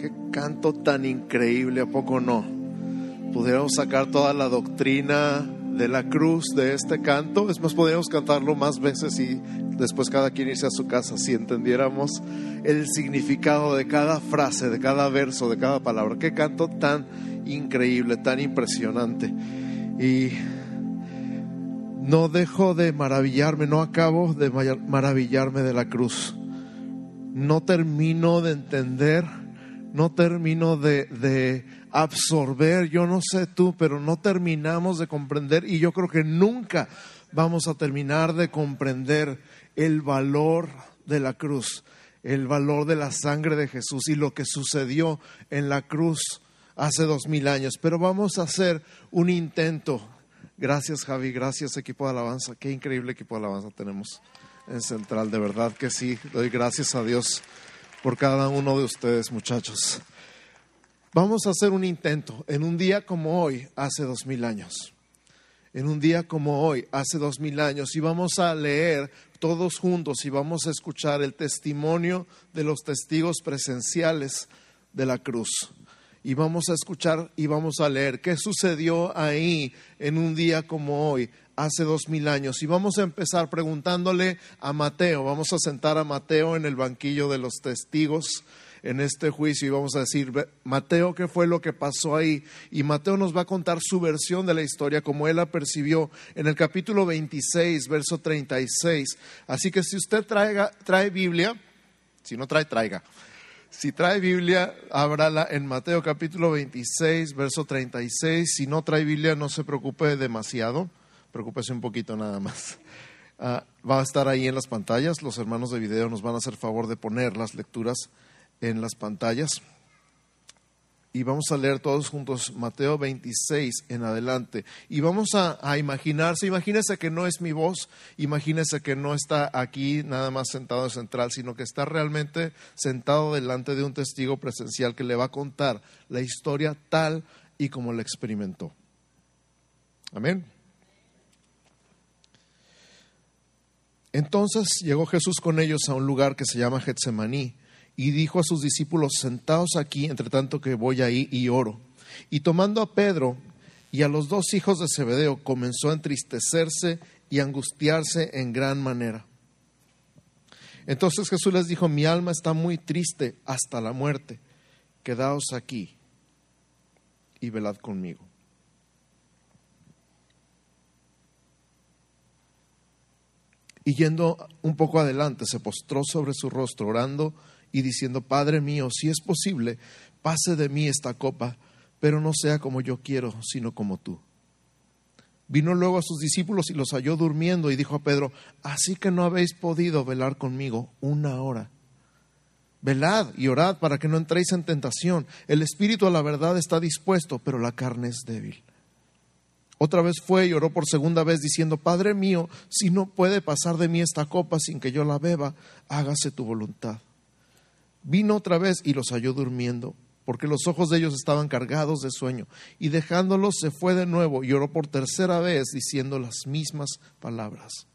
Qué canto tan increíble, ¿a poco no? Pudiéramos sacar toda la doctrina de la cruz de este canto. Es más, podríamos cantarlo más veces y después cada quien irse a su casa si entendiéramos el significado de cada frase, de cada verso, de cada palabra. Qué canto tan increíble, tan impresionante. Y no dejo de maravillarme, no acabo de maravillarme de la cruz. No termino de entender, no termino de, de absorber, yo no sé tú, pero no terminamos de comprender y yo creo que nunca vamos a terminar de comprender el valor de la cruz, el valor de la sangre de Jesús y lo que sucedió en la cruz hace dos mil años. Pero vamos a hacer un intento. Gracias Javi, gracias equipo de alabanza. Qué increíble equipo de alabanza tenemos en Central, de verdad que sí. Doy gracias a Dios por cada uno de ustedes, muchachos. Vamos a hacer un intento en un día como hoy, hace dos mil años. En un día como hoy, hace dos mil años, y vamos a leer todos juntos y vamos a escuchar el testimonio de los testigos presenciales de la cruz. Y vamos a escuchar y vamos a leer qué sucedió ahí en un día como hoy, hace dos mil años. Y vamos a empezar preguntándole a Mateo, vamos a sentar a Mateo en el banquillo de los testigos en este juicio y vamos a decir, Mateo, ¿qué fue lo que pasó ahí? Y Mateo nos va a contar su versión de la historia, como él la percibió en el capítulo 26, verso 36. Así que si usted traiga, trae Biblia, si no trae, traiga. Si trae Biblia, ábrala en Mateo capítulo 26, verso 36. Si no trae Biblia, no se preocupe demasiado, preocúpese un poquito nada más. Ah, va a estar ahí en las pantallas. Los hermanos de video nos van a hacer favor de poner las lecturas en las pantallas. Y vamos a leer todos juntos Mateo 26 en adelante. Y vamos a, a, imaginarse, imagínese que no es mi voz, imagínese que no está aquí nada más sentado en central, sino que está realmente sentado delante de un testigo presencial que le va a contar la historia tal y como la experimentó. Amén. Entonces llegó Jesús con ellos a un lugar que se llama Getsemaní y dijo a sus discípulos, sentaos aquí, entre tanto que voy ahí y oro. Y tomando a Pedro y a los dos hijos de Zebedeo, comenzó a entristecerse y angustiarse en gran manera. Entonces Jesús les dijo, mi alma está muy triste hasta la muerte, quedaos aquí y velad conmigo. Y yendo un poco adelante, se postró sobre su rostro, orando y diciendo, Padre mío, si es posible, pase de mí esta copa, pero no sea como yo quiero, sino como tú. Vino luego a sus discípulos y los halló durmiendo y dijo a Pedro, así que no habéis podido velar conmigo una hora. Velad y orad para que no entréis en tentación. El espíritu a la verdad está dispuesto, pero la carne es débil. Otra vez fue y oró por segunda vez diciendo, Padre mío, si no puede pasar de mí esta copa sin que yo la beba, hágase tu voluntad. Vino otra vez y los halló durmiendo, porque los ojos de ellos estaban cargados de sueño. Y dejándolos se fue de nuevo y oró por tercera vez diciendo las mismas palabras.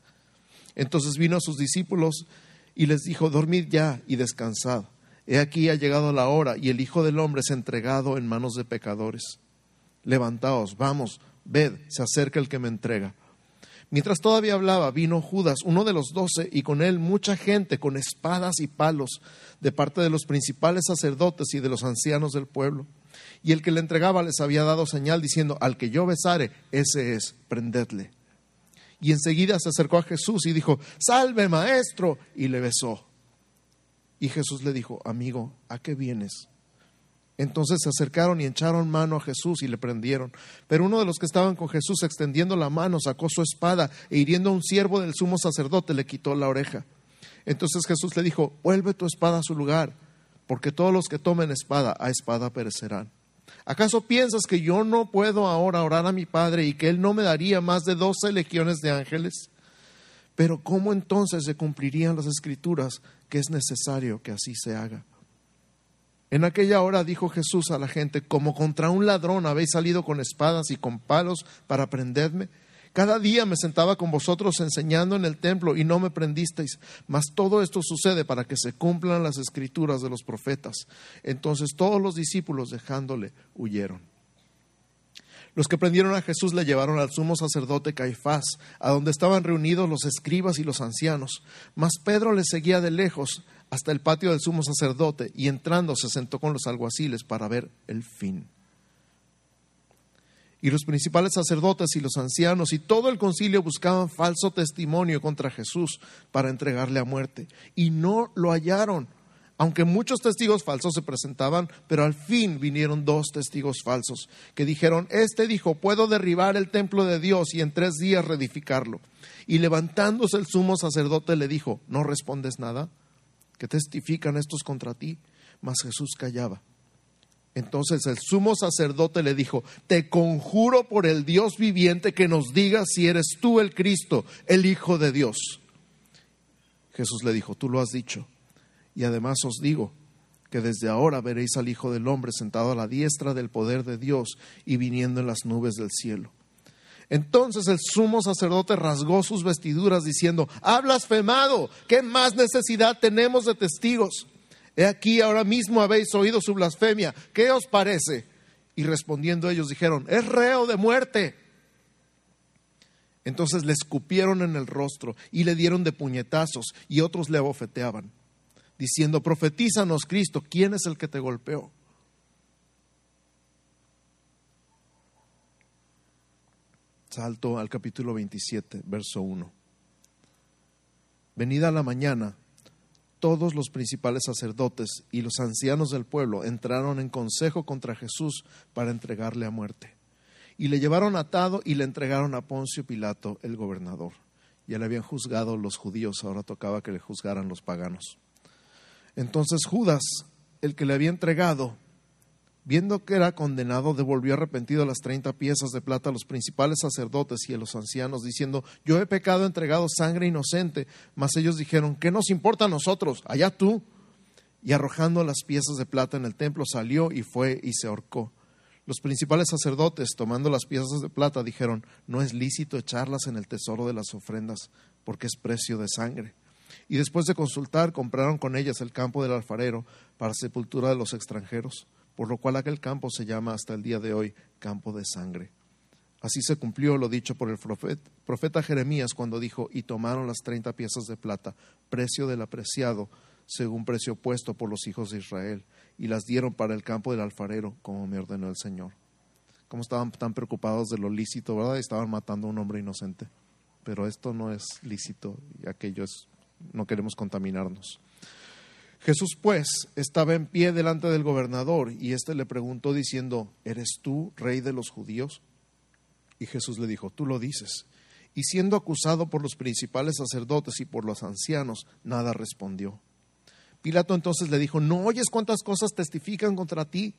Entonces vino a sus discípulos y les dijo, dormid ya y descansad. He aquí ha llegado la hora y el Hijo del Hombre es entregado en manos de pecadores. Levantaos, vamos, ved, se acerca el que me entrega. Mientras todavía hablaba, vino Judas, uno de los doce, y con él mucha gente con espadas y palos de parte de los principales sacerdotes y de los ancianos del pueblo. Y el que le entregaba les había dado señal diciendo, al que yo besare, ese es, prendedle. Y enseguida se acercó a Jesús y dijo, salve maestro, y le besó. Y Jesús le dijo, amigo, ¿a qué vienes? Entonces se acercaron y echaron mano a Jesús y le prendieron. Pero uno de los que estaban con Jesús extendiendo la mano sacó su espada e hiriendo a un siervo del sumo sacerdote le quitó la oreja. Entonces Jesús le dijo, vuelve tu espada a su lugar, porque todos los que tomen espada a espada perecerán. ¿Acaso piensas que yo no puedo ahora orar a mi Padre y que Él no me daría más de doce legiones de ángeles? Pero ¿cómo entonces se cumplirían las escrituras que es necesario que así se haga? En aquella hora dijo Jesús a la gente, como contra un ladrón habéis salido con espadas y con palos para prenderme, Cada día me sentaba con vosotros enseñando en el templo y no me prendisteis. Mas todo esto sucede para que se cumplan las escrituras de los profetas. Entonces todos los discípulos dejándole huyeron. Los que prendieron a Jesús le llevaron al sumo sacerdote Caifás, a donde estaban reunidos los escribas y los ancianos. Mas Pedro le seguía de lejos hasta el patio del sumo sacerdote y entrando se sentó con los alguaciles para ver el fin. Y los principales sacerdotes y los ancianos y todo el concilio buscaban falso testimonio contra Jesús para entregarle a muerte. Y no lo hallaron, aunque muchos testigos falsos se presentaban, pero al fin vinieron dos testigos falsos que dijeron, este dijo, puedo derribar el templo de Dios y en tres días reedificarlo. Y levantándose el sumo sacerdote le dijo, ¿no respondes nada? ¿Qué testifican estos contra ti? Mas Jesús callaba. Entonces el sumo sacerdote le dijo, te conjuro por el Dios viviente que nos digas si eres tú el Cristo, el Hijo de Dios. Jesús le dijo, tú lo has dicho. Y además os digo que desde ahora veréis al Hijo del Hombre sentado a la diestra del poder de Dios y viniendo en las nubes del cielo. Entonces el sumo sacerdote rasgó sus vestiduras diciendo, ha blasfemado, ¿qué más necesidad tenemos de testigos? He aquí ahora mismo habéis oído su blasfemia. ¿Qué os parece? Y respondiendo ellos dijeron, es reo de muerte. Entonces le escupieron en el rostro y le dieron de puñetazos y otros le abofeteaban, diciendo, profetízanos Cristo, ¿quién es el que te golpeó? Salto al capítulo 27, verso 1. Venida la mañana, todos los principales sacerdotes y los ancianos del pueblo entraron en consejo contra Jesús para entregarle a muerte. Y le llevaron atado y le entregaron a Poncio Pilato, el gobernador. Ya le habían juzgado los judíos, ahora tocaba que le juzgaran los paganos. Entonces Judas, el que le había entregado, Viendo que era condenado, devolvió arrepentido las treinta piezas de plata a los principales sacerdotes y a los ancianos, diciendo, yo he pecado, entregado sangre inocente. Mas ellos dijeron, ¿qué nos importa a nosotros? Allá tú. Y arrojando las piezas de plata en el templo, salió y fue y se ahorcó. Los principales sacerdotes, tomando las piezas de plata, dijeron, no es lícito echarlas en el tesoro de las ofrendas, porque es precio de sangre. Y después de consultar, compraron con ellas el campo del alfarero para sepultura de los extranjeros por lo cual aquel campo se llama hasta el día de hoy campo de sangre. Así se cumplió lo dicho por el profeta Jeremías cuando dijo, y tomaron las treinta piezas de plata, precio del apreciado, según precio puesto por los hijos de Israel, y las dieron para el campo del alfarero, como me ordenó el Señor. Como estaban tan preocupados de lo lícito, ¿verdad? Estaban matando a un hombre inocente. Pero esto no es lícito y aquello es, no queremos contaminarnos. Jesús pues estaba en pie delante del gobernador y éste le preguntó diciendo, ¿eres tú rey de los judíos? Y Jesús le dijo, tú lo dices. Y siendo acusado por los principales sacerdotes y por los ancianos, nada respondió. Pilato entonces le dijo, ¿no oyes cuántas cosas testifican contra ti?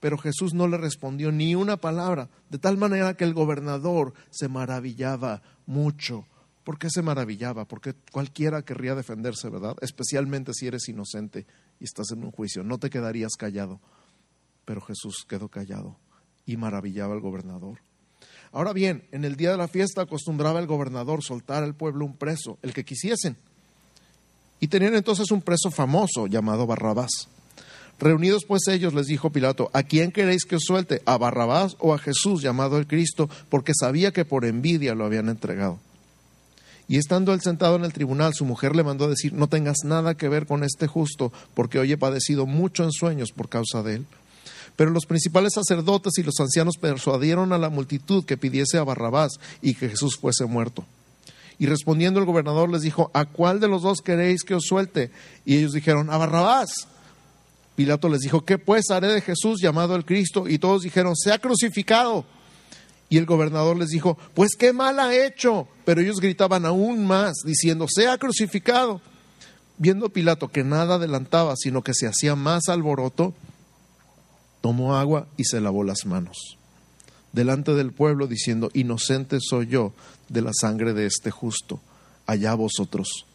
Pero Jesús no le respondió ni una palabra, de tal manera que el gobernador se maravillaba mucho ¿Por qué se maravillaba? Porque cualquiera querría defenderse, ¿verdad? Especialmente si eres inocente y estás en un juicio. No te quedarías callado. Pero Jesús quedó callado y maravillaba al gobernador. Ahora bien, en el día de la fiesta acostumbraba el gobernador soltar al pueblo un preso, el que quisiesen. Y tenían entonces un preso famoso llamado Barrabás. Reunidos pues ellos les dijo Pilato, ¿a quién queréis que os suelte? ¿A Barrabás o a Jesús llamado el Cristo? Porque sabía que por envidia lo habían entregado. Y estando él sentado en el tribunal, su mujer le mandó a decir, no tengas nada que ver con este justo, porque hoy he padecido mucho en sueños por causa de él. Pero los principales sacerdotes y los ancianos persuadieron a la multitud que pidiese a Barrabás y que Jesús fuese muerto. Y respondiendo el gobernador les dijo, ¿a cuál de los dos queréis que os suelte? Y ellos dijeron, a Barrabás. Pilato les dijo, ¿qué pues haré de Jesús llamado el Cristo? Y todos dijeron, sea crucificado. Y el gobernador les dijo, pues qué mal ha hecho. Pero ellos gritaban aún más, diciendo, sea crucificado. Viendo Pilato que nada adelantaba, sino que se hacía más alboroto, tomó agua y se lavó las manos delante del pueblo, diciendo, inocente soy yo de la sangre de este justo, allá vosotros.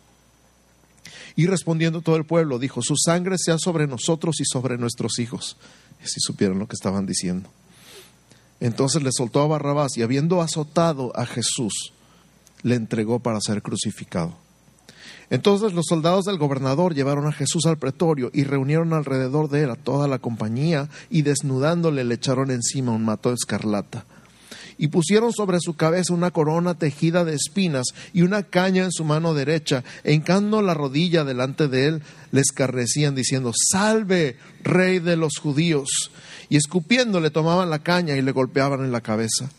Y respondiendo todo el pueblo, dijo, su sangre sea sobre nosotros y sobre nuestros hijos. Si supieron lo que estaban diciendo. Entonces le soltó a Barrabás y habiendo azotado a Jesús, le entregó para ser crucificado. Entonces los soldados del gobernador llevaron a Jesús al pretorio y reunieron alrededor de él a toda la compañía y desnudándole le echaron encima un mato de escarlata. Y pusieron sobre su cabeza una corona tejida de espinas y una caña en su mano derecha, e hincando la rodilla delante de él, le escarrecían diciendo, Salve, rey de los judíos. Y escupiendo le tomaban la caña y le golpeaban en la cabeza.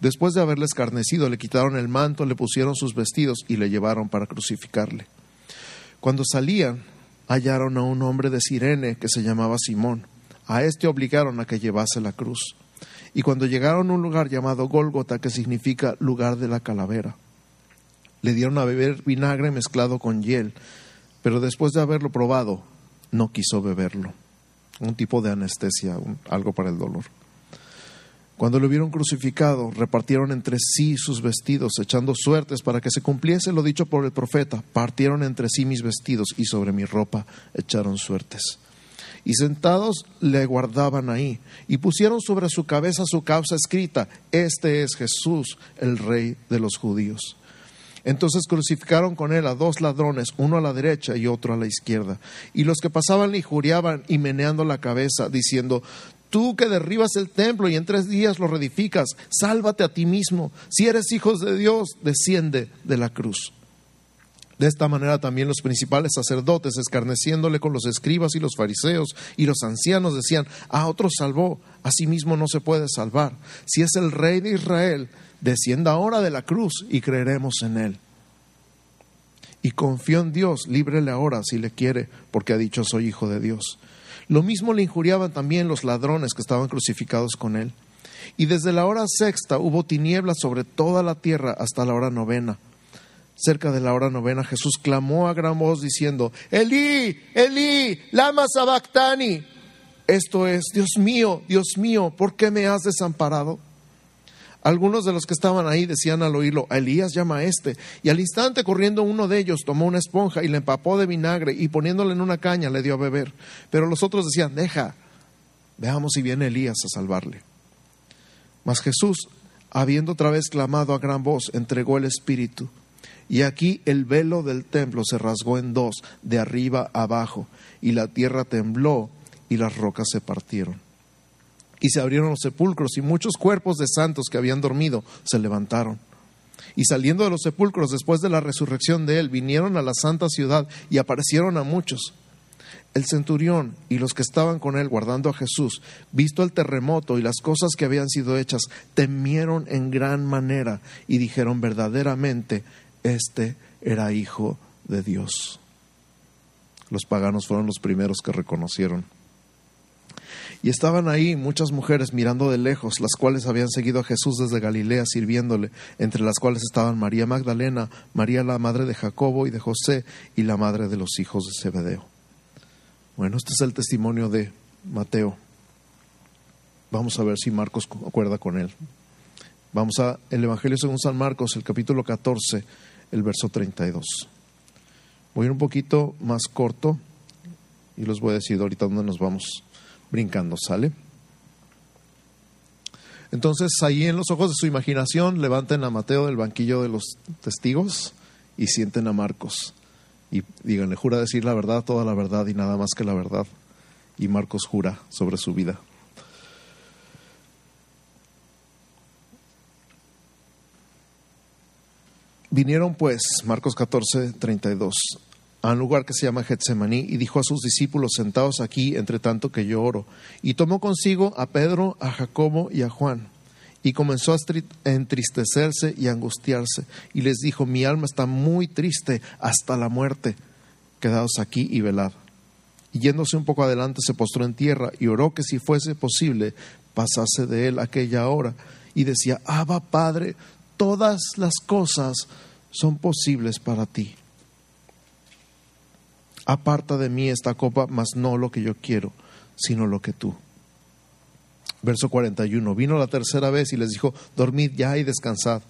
Después de haberle escarnecido, le quitaron el manto, le pusieron sus vestidos y le llevaron para crucificarle. Cuando salían, hallaron a un hombre de Sirene que se llamaba Simón. A este obligaron a que llevase la cruz. Y cuando llegaron a un lugar llamado Gólgota, que significa lugar de la calavera, le dieron a beber vinagre mezclado con hiel, pero después de haberlo probado, no quiso beberlo. Un tipo de anestesia, algo para el dolor. Cuando lo vieron crucificado, repartieron entre sí sus vestidos, echando suertes para que se cumpliese lo dicho por el profeta. Partieron entre sí mis vestidos y sobre mi ropa echaron suertes. Y sentados le guardaban ahí, y pusieron sobre su cabeza su causa escrita, Este es Jesús, el rey de los judíos. Entonces crucificaron con él a dos ladrones, uno a la derecha y otro a la izquierda. Y los que pasaban le injuriaban y meneando la cabeza, diciendo, Tú que derribas el templo y en tres días lo reedificas, sálvate a ti mismo. Si eres hijos de Dios, desciende de la cruz. De esta manera también los principales sacerdotes, escarneciéndole con los escribas y los fariseos y los ancianos, decían, a otro salvó, a sí mismo no se puede salvar. Si es el rey de Israel, descienda ahora de la cruz y creeremos en él. Y confío en Dios, líbrele ahora si le quiere, porque ha dicho soy hijo de Dios. Lo mismo le injuriaban también los ladrones que estaban crucificados con él. Y desde la hora sexta hubo tinieblas sobre toda la tierra hasta la hora novena. Cerca de la hora novena Jesús clamó a gran voz diciendo, Elí, Elí, lama sabactani. Esto es, Dios mío, Dios mío, ¿por qué me has desamparado? Algunos de los que estaban ahí decían al oírlo, a Elías llama a este. Y al instante corriendo uno de ellos tomó una esponja y le empapó de vinagre y poniéndole en una caña le dio a beber. Pero los otros decían, deja, veamos si viene Elías a salvarle. Mas Jesús, habiendo otra vez clamado a gran voz, entregó el Espíritu. Y aquí el velo del templo se rasgó en dos, de arriba abajo, y la tierra tembló y las rocas se partieron y se abrieron los sepulcros y muchos cuerpos de santos que habían dormido se levantaron. Y saliendo de los sepulcros después de la resurrección de él, vinieron a la santa ciudad y aparecieron a muchos. El centurión y los que estaban con él guardando a Jesús, visto el terremoto y las cosas que habían sido hechas, temieron en gran manera y dijeron verdaderamente, este era hijo de Dios. Los paganos fueron los primeros que reconocieron y estaban ahí muchas mujeres mirando de lejos, las cuales habían seguido a Jesús desde Galilea sirviéndole, entre las cuales estaban María Magdalena, María la madre de Jacobo y de José, y la madre de los hijos de Zebedeo. Bueno, este es el testimonio de Mateo. Vamos a ver si Marcos acuerda con él. Vamos a el Evangelio según San Marcos, el capítulo 14, el verso 32. Voy a ir un poquito más corto y los voy a decir ahorita dónde nos vamos brincando, ¿sale? Entonces, ahí en los ojos de su imaginación, levanten a Mateo del banquillo de los testigos y sienten a Marcos. Y díganle, jura decir la verdad, toda la verdad y nada más que la verdad. Y Marcos jura sobre su vida. Vinieron pues, Marcos 14, 32, a un lugar que se llama Getsemaní y dijo a sus discípulos, sentados aquí, entre tanto que yo oro. Y tomó consigo a Pedro, a Jacobo y a Juan. Y comenzó a entristecerse y angustiarse. Y les dijo, mi alma está muy triste hasta la muerte. Quedaos aquí y velad. Y yéndose un poco adelante, se postró en tierra y oró que si fuese posible, pasase de él aquella hora. Y decía, Abba Padre, todas las cosas son posibles para ti aparta de mí esta copa, mas no lo que yo quiero, sino lo que tú. Verso 41. Vino la tercera vez y les dijo, dormid ya y descansad.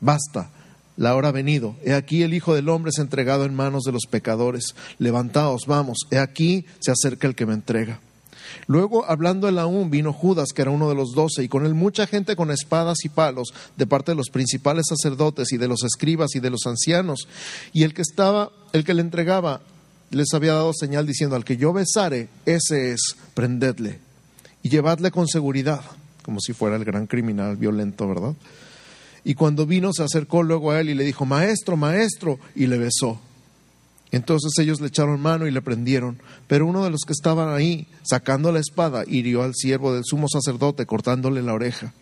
Basta, la hora ha venido. He aquí el Hijo del Hombre es entregado en manos de los pecadores. Levantaos, vamos, he aquí se acerca el que me entrega. Luego, hablando él aún, vino Judas, que era uno de los doce, y con él mucha gente con espadas y palos, de parte de los principales sacerdotes y de los escribas y de los ancianos. Y el que estaba, el que le entregaba, les había dado señal diciendo, al que yo besare, ese es, prendedle y llevadle con seguridad, como si fuera el gran criminal violento, ¿verdad? Y cuando vino se acercó luego a él y le dijo, maestro, maestro, y le besó. Entonces ellos le echaron mano y le prendieron. Pero uno de los que estaban ahí, sacando la espada, hirió al siervo del sumo sacerdote, cortándole la oreja.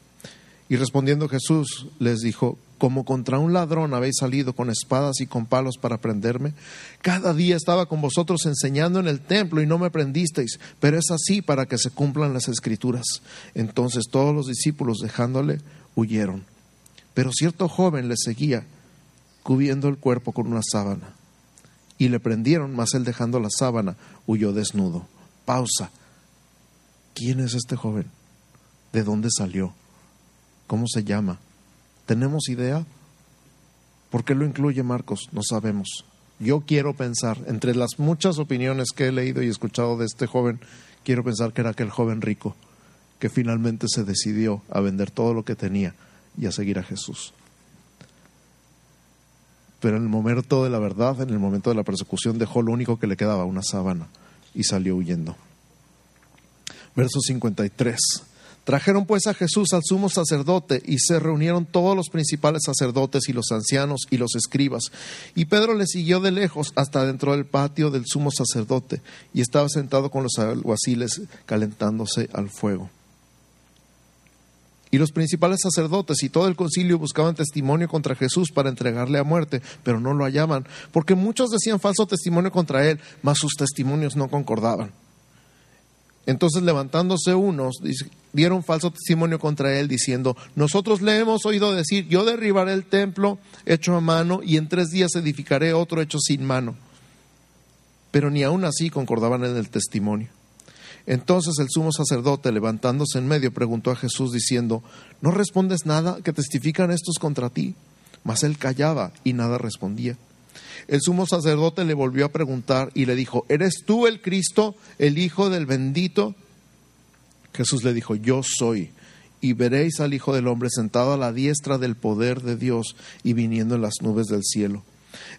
Y respondiendo Jesús les dijo, como contra un ladrón habéis salido con espadas y con palos para prenderme. Cada día estaba con vosotros enseñando en el templo y no me prendisteis, pero es así para que se cumplan las escrituras. Entonces todos los discípulos, dejándole, huyeron. Pero cierto joven le seguía, cubriendo el cuerpo con una sábana y le prendieron, mas él dejando la sábana huyó desnudo. Pausa. ¿Quién es este joven? ¿De dónde salió? ¿Cómo se llama? ¿Tenemos idea? ¿Por qué lo incluye Marcos? No sabemos. Yo quiero pensar, entre las muchas opiniones que he leído y escuchado de este joven, quiero pensar que era aquel joven rico que finalmente se decidió a vender todo lo que tenía y a seguir a Jesús. Pero en el momento de la verdad, en el momento de la persecución, dejó lo único que le quedaba, una sábana, y salió huyendo. Verso 53. Trajeron pues a Jesús al sumo sacerdote y se reunieron todos los principales sacerdotes y los ancianos y los escribas. Y Pedro le siguió de lejos hasta dentro del patio del sumo sacerdote y estaba sentado con los alguaciles calentándose al fuego. Y los principales sacerdotes y todo el concilio buscaban testimonio contra Jesús para entregarle a muerte, pero no lo hallaban, porque muchos decían falso testimonio contra él, mas sus testimonios no concordaban. Entonces levantándose unos, dieron falso testimonio contra él, diciendo, nosotros le hemos oído decir, yo derribaré el templo hecho a mano y en tres días edificaré otro hecho sin mano. Pero ni aun así concordaban en el testimonio. Entonces el sumo sacerdote, levantándose en medio, preguntó a Jesús diciendo, ¿no respondes nada que testifican estos contra ti? Mas él callaba y nada respondía. El sumo sacerdote le volvió a preguntar y le dijo, ¿eres tú el Cristo, el Hijo del bendito? Jesús le dijo, yo soy. Y veréis al Hijo del Hombre sentado a la diestra del poder de Dios y viniendo en las nubes del cielo.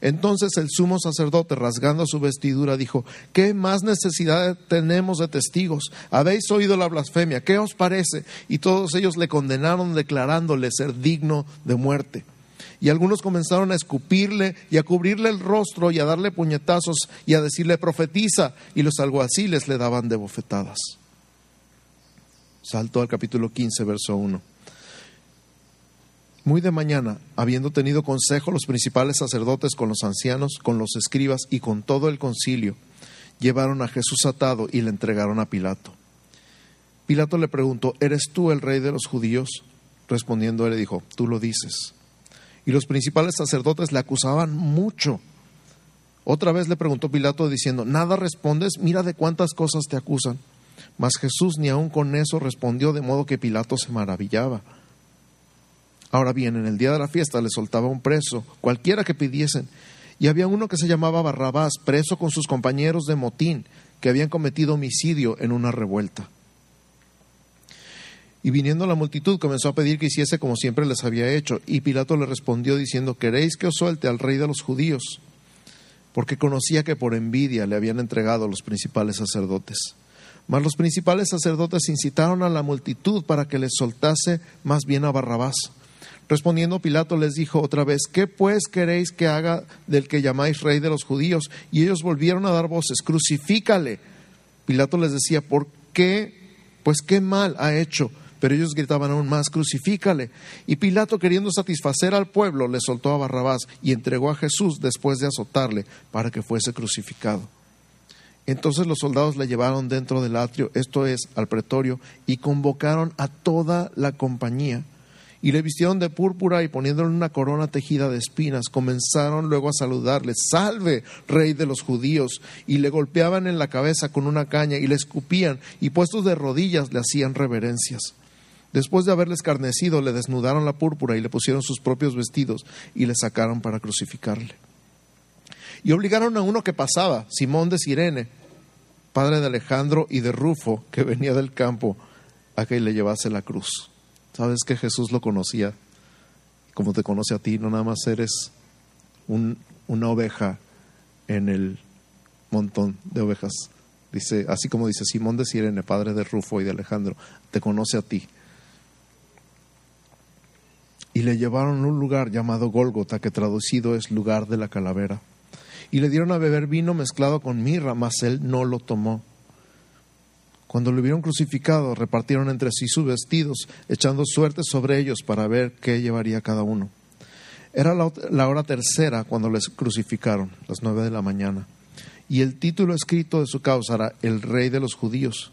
Entonces el sumo sacerdote, rasgando su vestidura, dijo, ¿qué más necesidad tenemos de testigos? Habéis oído la blasfemia, ¿qué os parece? Y todos ellos le condenaron declarándole ser digno de muerte. Y algunos comenzaron a escupirle y a cubrirle el rostro y a darle puñetazos y a decirle profetiza, y los alguaciles le daban de bofetadas. Salto al capítulo 15, verso 1. Muy de mañana, habiendo tenido consejo los principales sacerdotes con los ancianos, con los escribas y con todo el concilio, llevaron a Jesús atado y le entregaron a Pilato. Pilato le preguntó, ¿eres tú el rey de los judíos? Respondiendo él le dijo, tú lo dices. Y los principales sacerdotes le acusaban mucho. Otra vez le preguntó Pilato diciendo, ¿nada respondes? Mira de cuántas cosas te acusan. Mas Jesús ni aun con eso respondió de modo que Pilato se maravillaba. Ahora bien, en el día de la fiesta le soltaba un preso, cualquiera que pidiesen. Y había uno que se llamaba Barrabás, preso con sus compañeros de motín, que habían cometido homicidio en una revuelta. Y viniendo la multitud comenzó a pedir que hiciese como siempre les había hecho. Y Pilato le respondió diciendo, ¿queréis que os suelte al rey de los judíos? Porque conocía que por envidia le habían entregado los principales sacerdotes. Mas los principales sacerdotes incitaron a la multitud para que les soltase más bien a Barrabás Respondiendo Pilato les dijo otra vez, ¿qué pues queréis que haga del que llamáis rey de los judíos? Y ellos volvieron a dar voces, crucifícale. Pilato les decía, ¿por qué? Pues qué mal ha hecho. Pero ellos gritaban aún más, crucifícale. Y Pilato, queriendo satisfacer al pueblo, le soltó a Barrabás y entregó a Jesús después de azotarle para que fuese crucificado. Entonces los soldados le llevaron dentro del atrio, esto es, al pretorio, y convocaron a toda la compañía y le vistieron de púrpura y poniéndole una corona tejida de espinas, comenzaron luego a saludarle, salve, rey de los judíos, y le golpeaban en la cabeza con una caña y le escupían y puestos de rodillas le hacían reverencias. Después de haberle escarnecido, le desnudaron la púrpura y le pusieron sus propios vestidos y le sacaron para crucificarle. Y obligaron a uno que pasaba, Simón de Sirene, padre de Alejandro y de Rufo, que venía del campo, a que le llevase la cruz. Sabes que Jesús lo conocía, como te conoce a ti, no nada más eres una oveja en el montón de ovejas. Dice, así como dice Simón de Sirene, padre de Rufo y de Alejandro, te conoce a ti. Y le llevaron a un lugar llamado Gólgota, que traducido es lugar de la calavera. Y le dieron a beber vino mezclado con mirra, mas él no lo tomó. Cuando lo vieron crucificado, repartieron entre sí sus vestidos, echando suerte sobre ellos para ver qué llevaría cada uno. Era la, hora tercera cuando les crucificaron, las nueve de la mañana. Y el título escrito de su causa era El Rey de los Judíos.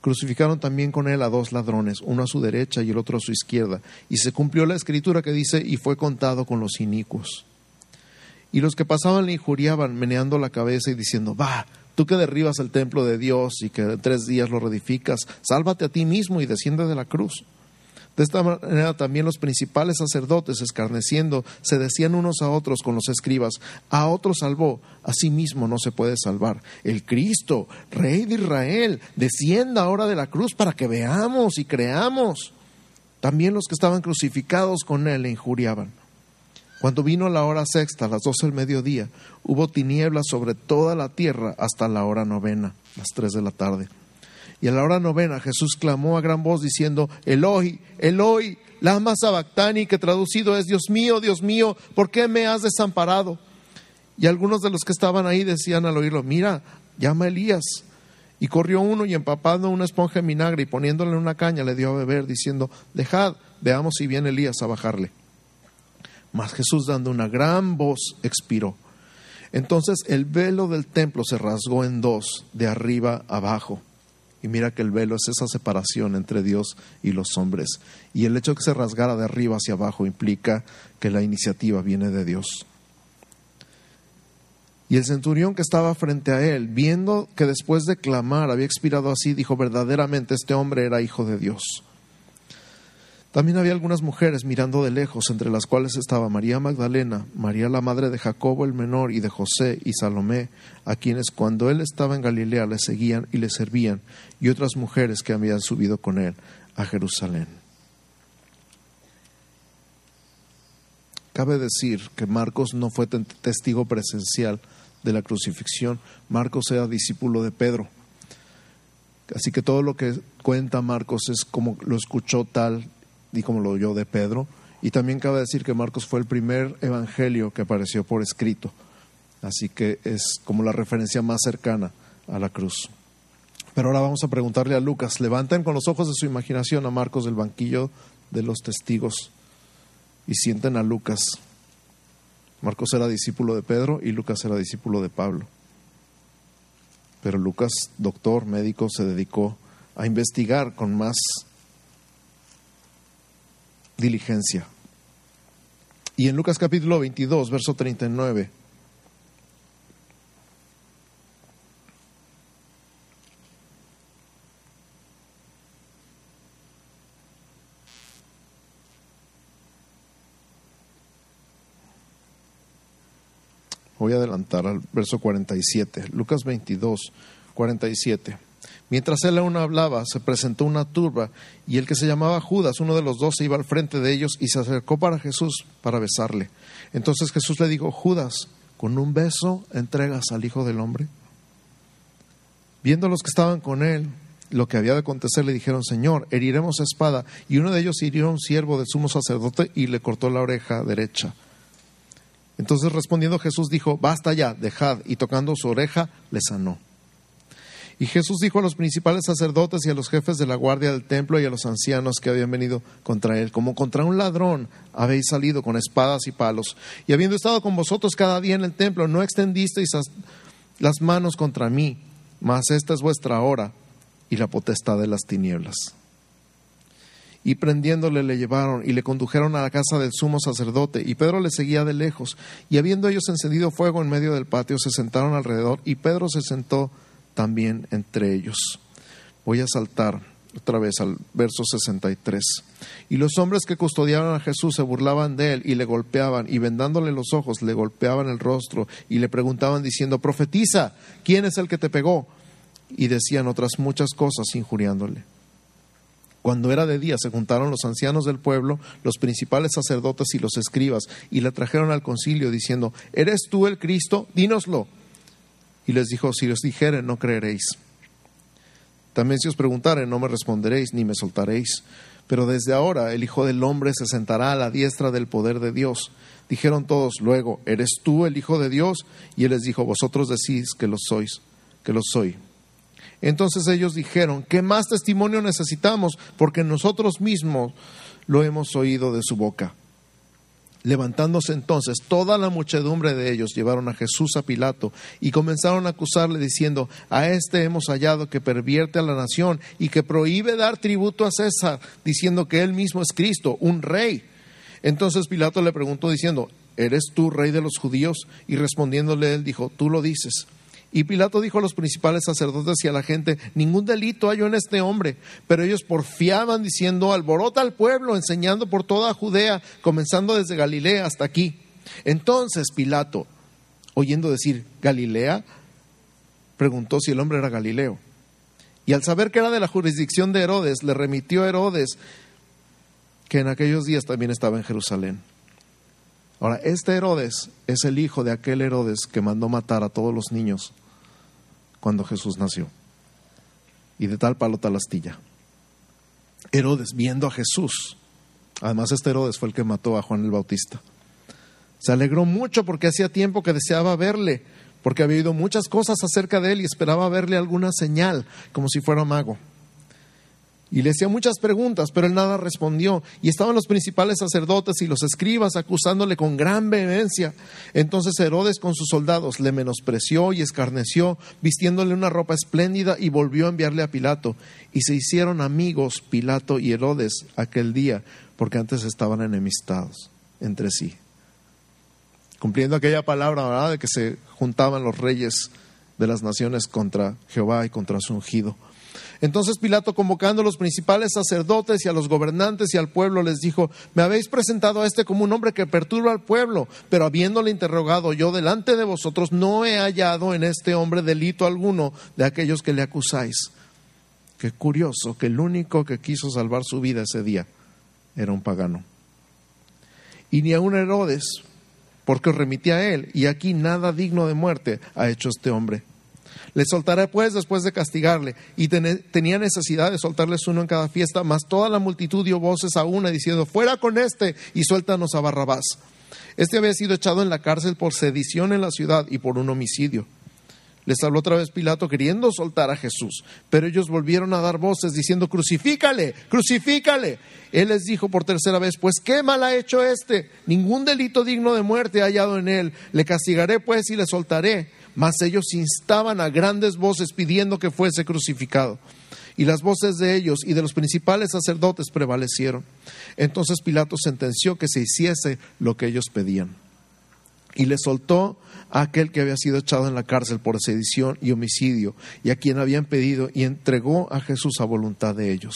Crucificaron también con él a dos ladrones, uno a su derecha y el otro a su izquierda. Y se cumplió la escritura que dice, y fue contado con los inicuos. Y los que pasaban le injuriaban, meneando la cabeza y diciendo, va, Tú que derribas el templo de Dios y que en tres días lo reedificas, sálvate a ti mismo y desciende de la cruz. De esta manera también los principales sacerdotes, escarneciendo, se decían unos a otros con los escribas, a otro salvó, a sí mismo no se puede salvar. El Cristo, Rey de Israel, descienda ahora de la cruz para que veamos y creamos. También los que estaban crucificados con él le injuriaban. Cuando vino la hora sexta, las doce del mediodía, hubo tinieblas sobre toda la tierra hasta la hora novena, las tres de la tarde. Y a la hora novena Jesús clamó a gran voz diciendo, Eloi, Eloi, lama sabactani, que traducido es, Dios mío, Dios mío, ¿por qué me has desamparado? Y algunos de los que estaban ahí decían al oírlo, mira, llama a Elías. Y corrió uno y empapando una esponja en vinagre y poniéndole en una caña le dio a beber, diciendo, dejad, veamos si viene Elías a bajarle. Mas Jesús dando una gran voz expiró. Entonces el velo del templo se rasgó en dos, de arriba abajo. Y mira que el velo es esa separación entre Dios y los hombres. Y el hecho de que se rasgara de arriba hacia abajo implica que la iniciativa viene de Dios. Y el centurión que estaba frente a él, viendo que después de clamar había expirado así, dijo verdaderamente este hombre era hijo de Dios. También había algunas mujeres mirando de lejos, entre las cuales estaba María Magdalena, María la madre de Jacobo el menor y de José y Salomé, a quienes cuando él estaba en Galilea le seguían y le servían, y otras mujeres que habían subido con él a Jerusalén. Cabe decir que Marcos no fue testigo presencial de la crucifixión, Marcos era discípulo de Pedro. Así que todo lo que cuenta Marcos es como lo escuchó tal y como lo oyó de Pedro. Y también cabe decir que Marcos fue el primer evangelio que apareció por escrito. Así que es como la referencia más cercana a la cruz. Pero ahora vamos a preguntarle a Lucas. Levanten con los ojos de su imaginación a Marcos del banquillo de los testigos y sienten a Lucas. Marcos era discípulo de Pedro y Lucas era discípulo de Pablo. Pero Lucas, doctor, médico, se dedicó a investigar con más diligencia. Y en Lucas capítulo 22, verso 39. Voy a adelantar al verso 47. Lucas 22, 47. Mientras él aún hablaba, se presentó una turba y el que se llamaba Judas, uno de los dos, se iba al frente de ellos y se acercó para Jesús para besarle. Entonces Jesús le dijo, Judas, ¿con un beso entregas al Hijo del Hombre? Viendo los que estaban con él, lo que había de acontecer, le dijeron, Señor, heriremos espada. Y uno de ellos hirió a un siervo del sumo sacerdote y le cortó la oreja derecha. Entonces respondiendo Jesús dijo, basta ya, dejad, y tocando su oreja le sanó. Y Jesús dijo a los principales sacerdotes y a los jefes de la guardia del templo y a los ancianos que habían venido contra él, como contra un ladrón habéis salido con espadas y palos, y habiendo estado con vosotros cada día en el templo, no extendisteis las manos contra mí, mas esta es vuestra hora y la potestad de las tinieblas. Y prendiéndole le llevaron y le condujeron a la casa del sumo sacerdote, y Pedro le seguía de lejos, y habiendo ellos encendido fuego en medio del patio, se sentaron alrededor, y Pedro se sentó también entre ellos. Voy a saltar otra vez al verso 63. Y los hombres que custodiaban a Jesús se burlaban de él y le golpeaban, y vendándole los ojos le golpeaban el rostro y le preguntaban diciendo, profetiza, ¿quién es el que te pegó? y decían otras muchas cosas injuriándole. Cuando era de día se juntaron los ancianos del pueblo, los principales sacerdotes y los escribas, y la trajeron al concilio diciendo, ¿eres tú el Cristo? Dínoslo. Y les dijo, si os dijere, no creeréis. También si os preguntare, no me responderéis, ni me soltaréis. Pero desde ahora el Hijo del Hombre se sentará a la diestra del poder de Dios. Dijeron todos luego, ¿eres tú el Hijo de Dios? Y él les dijo, vosotros decís que lo sois, que lo soy. Entonces ellos dijeron, ¿qué más testimonio necesitamos? Porque nosotros mismos lo hemos oído de su boca. Levantándose entonces toda la muchedumbre de ellos llevaron a Jesús a Pilato y comenzaron a acusarle diciendo, a este hemos hallado que pervierte a la nación y que prohíbe dar tributo a César, diciendo que él mismo es Cristo, un rey. Entonces Pilato le preguntó diciendo, ¿eres tú rey de los judíos? Y respondiéndole él dijo, tú lo dices. Y Pilato dijo a los principales sacerdotes y a la gente, ningún delito hay en este hombre. Pero ellos porfiaban diciendo, alborota al pueblo, enseñando por toda Judea, comenzando desde Galilea hasta aquí. Entonces Pilato, oyendo decir Galilea, preguntó si el hombre era Galileo. Y al saber que era de la jurisdicción de Herodes, le remitió a Herodes, que en aquellos días también estaba en Jerusalén. Ahora, este Herodes es el hijo de aquel Herodes que mandó matar a todos los niños cuando Jesús nació. Y de tal palo tal astilla. Herodes, viendo a Jesús, además este Herodes fue el que mató a Juan el Bautista, se alegró mucho porque hacía tiempo que deseaba verle, porque había oído muchas cosas acerca de él y esperaba verle alguna señal, como si fuera mago. Y le hacía muchas preguntas, pero él nada respondió. Y estaban los principales sacerdotes y los escribas acusándole con gran vehemencia. Entonces Herodes con sus soldados le menospreció y escarneció, vistiéndole una ropa espléndida y volvió a enviarle a Pilato. Y se hicieron amigos Pilato y Herodes aquel día, porque antes estaban enemistados entre sí. Cumpliendo aquella palabra, ¿verdad?, de que se juntaban los reyes de las naciones contra Jehová y contra su ungido. Entonces Pilato, convocando a los principales sacerdotes y a los gobernantes y al pueblo, les dijo, me habéis presentado a este como un hombre que perturba al pueblo, pero habiéndole interrogado yo delante de vosotros, no he hallado en este hombre delito alguno de aquellos que le acusáis. Qué curioso que el único que quiso salvar su vida ese día era un pagano. Y ni a un Herodes, porque os remití a él, y aquí nada digno de muerte ha hecho este hombre. Le soltaré pues después de castigarle. Y tenía necesidad de soltarles uno en cada fiesta, mas toda la multitud dio voces a una diciendo, fuera con este y suéltanos a Barrabás. Este había sido echado en la cárcel por sedición en la ciudad y por un homicidio. Les habló otra vez Pilato queriendo soltar a Jesús, pero ellos volvieron a dar voces diciendo, crucifícale, crucifícale. Él les dijo por tercera vez, pues qué mal ha hecho este, ningún delito digno de muerte ha hallado en él, le castigaré pues y le soltaré. Mas ellos instaban a grandes voces pidiendo que fuese crucificado. Y las voces de ellos y de los principales sacerdotes prevalecieron. Entonces Pilato sentenció que se hiciese lo que ellos pedían. Y le soltó a aquel que había sido echado en la cárcel por sedición y homicidio, y a quien habían pedido, y entregó a Jesús a voluntad de ellos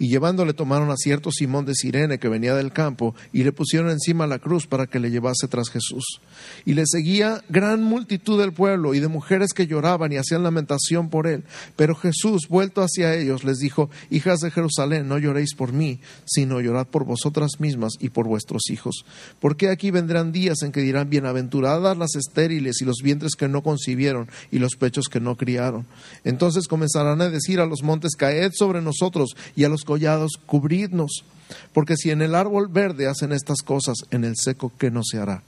y llevándole tomaron a cierto Simón de Sirene que venía del campo y le pusieron encima la cruz para que le llevase tras Jesús. Y le seguía gran multitud del pueblo y de mujeres que lloraban y hacían lamentación por él. Pero Jesús, vuelto hacia ellos, les dijo, Hijas de Jerusalén, no lloréis por mí, sino llorad por vosotras mismas y por vuestros hijos. Porque aquí vendrán días en que dirán, Bienaventuradas las estériles y los vientres que no concibieron y los pechos que no criaron. Entonces comenzarán a decir a los montes, Caed sobre nosotros y a los collados, cubridnos, porque si en el árbol verde hacen estas cosas, en el seco, ¿qué no se hará?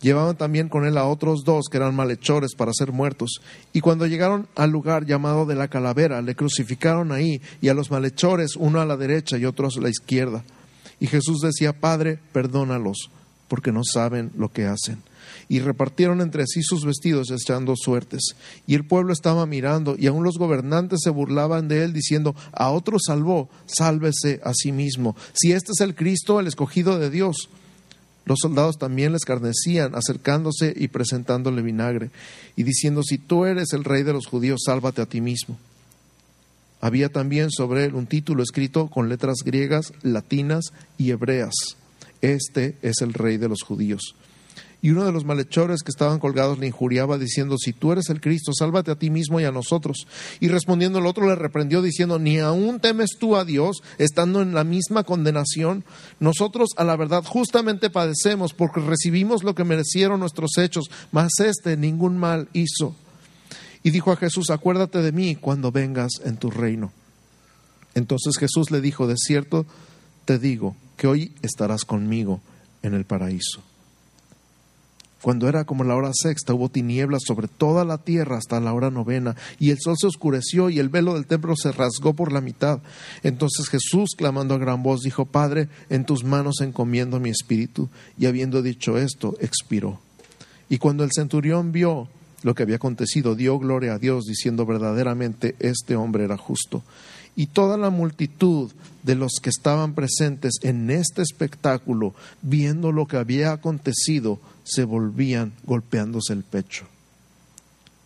Llevaban también con él a otros dos que eran malhechores para ser muertos. Y cuando llegaron al lugar llamado de la calavera, le crucificaron ahí, y a los malhechores, uno a la derecha y otro a la izquierda. Y Jesús decía, Padre, perdónalos, porque no saben lo que hacen y repartieron entre sí sus vestidos echando suertes. Y el pueblo estaba mirando, y aun los gobernantes se burlaban de él, diciendo, a otro salvó, sálvese a sí mismo. Si este es el Cristo, el escogido de Dios. Los soldados también le escarnecían, acercándose y presentándole vinagre, y diciendo, si tú eres el rey de los judíos, sálvate a ti mismo. Había también sobre él un título escrito con letras griegas, latinas y hebreas. Este es el rey de los judíos. Y uno de los malhechores que estaban colgados le injuriaba diciendo, si tú eres el Cristo, sálvate a ti mismo y a nosotros. Y respondiendo el otro le reprendió diciendo, ni aún temes tú a Dios, estando en la misma condenación. Nosotros a la verdad justamente padecemos porque recibimos lo que merecieron nuestros hechos, mas este ningún mal hizo. Y dijo a Jesús, acuérdate de mí cuando vengas en tu reino. Entonces Jesús le dijo, de cierto te digo que hoy estarás conmigo en el paraíso. Cuando era como la hora sexta, hubo tinieblas sobre toda la tierra hasta la hora novena, y el sol se oscureció y el velo del templo se rasgó por la mitad. Entonces Jesús, clamando a gran voz, dijo, Padre, en tus manos encomiendo mi espíritu. Y habiendo dicho esto, expiró. Y cuando el centurión vio lo que había acontecido, dio gloria a Dios, diciendo verdaderamente, este hombre era justo. Y toda la multitud de los que estaban presentes en este espectáculo, viendo lo que había acontecido, se volvían golpeándose el pecho.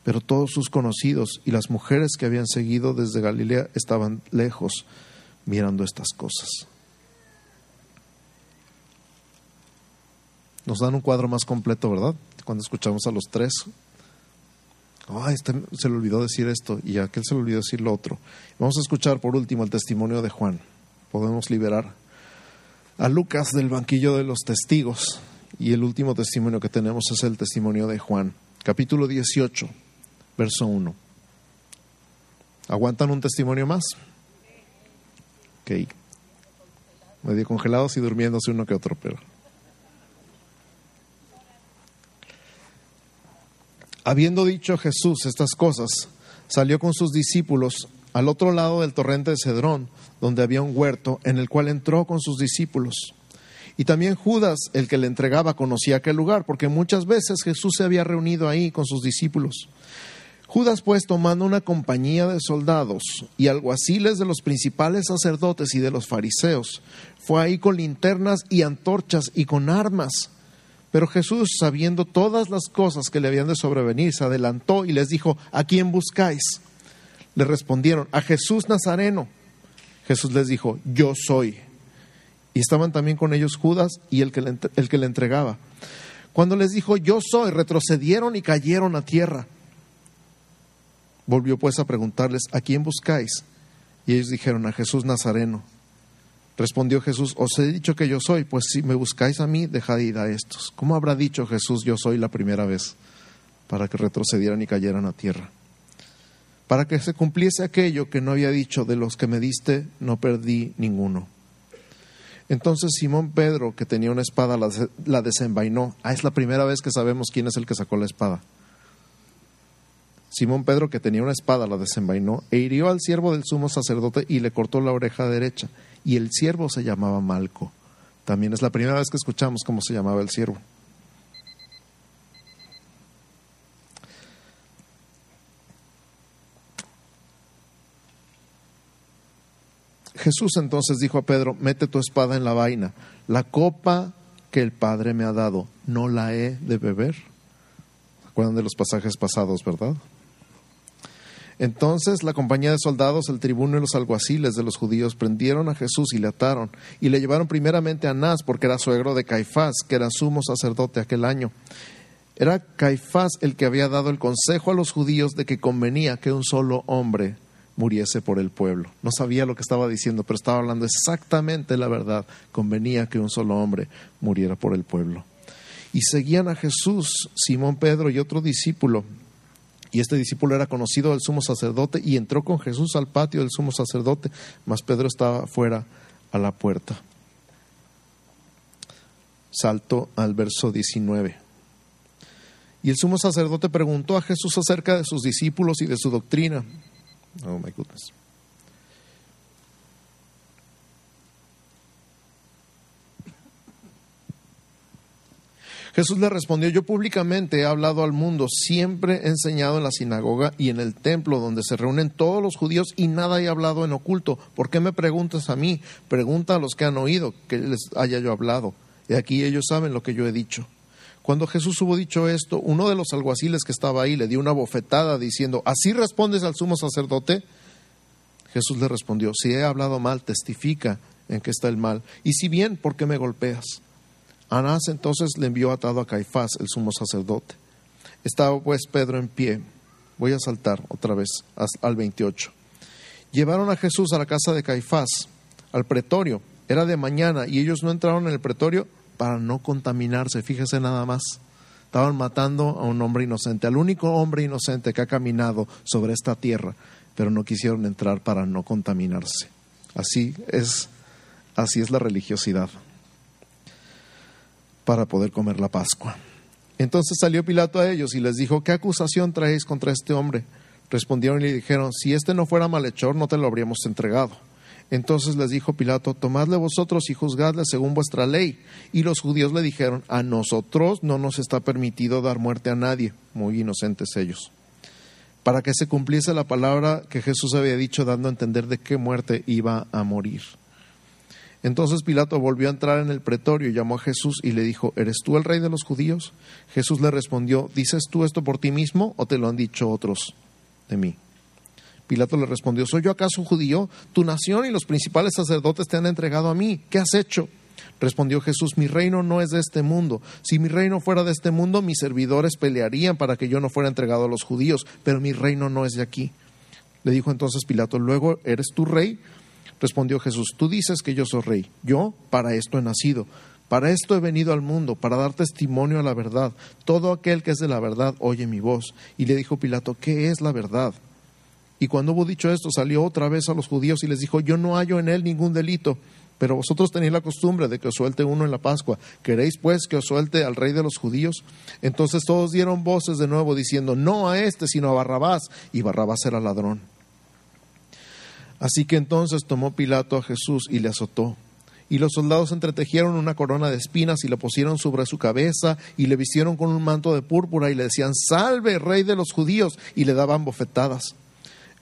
Pero todos sus conocidos y las mujeres que habían seguido desde Galilea estaban lejos mirando estas cosas. Nos dan un cuadro más completo, ¿verdad? Cuando escuchamos a los tres. Ay, este se le olvidó decir esto y aquel se le olvidó decir lo otro. Vamos a escuchar por último el testimonio de Juan. Podemos liberar a Lucas del banquillo de los testigos y el último testimonio que tenemos es el testimonio de Juan, capítulo 18, verso 1. ¿Aguantan un testimonio más? Ok. Medio congelados y durmiéndose uno que otro, pero. Habiendo dicho Jesús estas cosas, salió con sus discípulos al otro lado del torrente de Cedrón, donde había un huerto, en el cual entró con sus discípulos. Y también Judas, el que le entregaba, conocía aquel lugar, porque muchas veces Jesús se había reunido ahí con sus discípulos. Judas, pues, tomando una compañía de soldados y alguaciles de los principales sacerdotes y de los fariseos, fue ahí con linternas y antorchas y con armas. Pero Jesús, sabiendo todas las cosas que le habían de sobrevenir, se adelantó y les dijo, ¿a quién buscáis? Le respondieron, a Jesús Nazareno. Jesús les dijo, yo soy. Y estaban también con ellos Judas y el que, le, el que le entregaba. Cuando les dijo, yo soy, retrocedieron y cayeron a tierra. Volvió pues a preguntarles, ¿a quién buscáis? Y ellos dijeron, a Jesús Nazareno. Respondió Jesús, os he dicho que yo soy, pues si me buscáis a mí, dejad ir a estos. ¿Cómo habrá dicho Jesús, yo soy la primera vez? Para que retrocedieran y cayeran a tierra. Para que se cumpliese aquello que no había dicho, de los que me diste, no perdí ninguno. Entonces Simón Pedro, que tenía una espada, la, desenvainó. Ah, es la primera vez que sabemos quién es el que sacó la espada. Simón Pedro, que tenía una espada, la desenvainó e hirió al siervo del sumo sacerdote y le cortó la oreja derecha. Y el siervo se llamaba Malco. También es la primera vez que escuchamos cómo se llamaba el siervo. Jesús entonces dijo a Pedro, mete tu espada en la vaina, la copa que el Padre me ha dado, ¿no la he de beber? ¿Se acuerdan de los pasajes pasados, verdad? Entonces la compañía de soldados, el tribuno y los alguaciles de los judíos prendieron a Jesús y le ataron y le llevaron primeramente a Anás porque era suegro de Caifás, que era sumo sacerdote aquel año. Era Caifás el que había dado el consejo a los judíos de que convenía que un solo hombre muriese por el pueblo. No sabía lo que estaba diciendo, pero estaba hablando exactamente la verdad. Convenía que un solo hombre muriera por el pueblo. Y seguían a Jesús, Simón Pedro y otro discípulo. Y este discípulo era conocido del sumo sacerdote y entró con Jesús al patio del sumo sacerdote, mas Pedro estaba fuera a la puerta. Salto al verso 19. Y el sumo sacerdote preguntó a Jesús acerca de sus discípulos y de su doctrina. Oh my goodness. Jesús le respondió, yo públicamente he hablado al mundo, siempre he enseñado en la sinagoga y en el templo donde se reúnen todos los judíos y nada he hablado en oculto. ¿Por qué me preguntas a mí? Pregunta a los que han oído que les haya yo hablado. Y aquí ellos saben lo que yo he dicho. Cuando Jesús hubo dicho esto, uno de los alguaciles que estaba ahí le dio una bofetada diciendo, ¿así respondes al sumo sacerdote? Jesús le respondió, si he hablado mal, testifica en que está el mal. Y si bien, ¿por qué me golpeas? Anás entonces le envió atado a Caifás, el sumo sacerdote. Estaba pues Pedro en pie. Voy a saltar otra vez al 28. Llevaron a Jesús a la casa de Caifás, al pretorio. Era de mañana y ellos no entraron en el pretorio para no contaminarse. Fíjese nada más. Estaban matando a un hombre inocente, al único hombre inocente que ha caminado sobre esta tierra, pero no quisieron entrar para no contaminarse. Así es, así es la religiosidad para poder comer la Pascua. Entonces salió Pilato a ellos y les dijo, ¿qué acusación traéis contra este hombre? Respondieron y le dijeron, si este no fuera malhechor, no te lo habríamos entregado. Entonces les dijo Pilato, tomadle vosotros y juzgadle según vuestra ley. Y los judíos le dijeron, a nosotros no nos está permitido dar muerte a nadie, muy inocentes ellos, para que se cumpliese la palabra que Jesús había dicho, dando a entender de qué muerte iba a morir. Entonces Pilato volvió a entrar en el pretorio y llamó a Jesús y le dijo, ¿eres tú el rey de los judíos? Jesús le respondió, ¿dices tú esto por ti mismo o te lo han dicho otros de mí? Pilato le respondió, ¿soy yo acaso judío? Tu nación y los principales sacerdotes te han entregado a mí. ¿Qué has hecho? Respondió Jesús, mi reino no es de este mundo. Si mi reino fuera de este mundo, mis servidores pelearían para que yo no fuera entregado a los judíos, pero mi reino no es de aquí. Le dijo entonces Pilato, luego, ¿eres tu rey? Respondió Jesús, tú dices que yo soy rey. Yo para esto he nacido. Para esto he venido al mundo, para dar testimonio a la verdad. Todo aquel que es de la verdad oye mi voz. Y le dijo Pilato, ¿qué es la verdad? Y cuando hubo dicho esto, salió otra vez a los judíos y les dijo, yo no hallo en él ningún delito. Pero vosotros tenéis la costumbre de que os suelte uno en la Pascua. ¿Queréis pues que os suelte al rey de los judíos? Entonces todos dieron voces de nuevo diciendo, no a este, sino a Barrabás. Y Barrabás era ladrón. Así que entonces tomó Pilato a Jesús y le azotó. Y los soldados entretejieron una corona de espinas y la pusieron sobre su cabeza y le vistieron con un manto de púrpura y le decían, salve, rey de los judíos, y le daban bofetadas.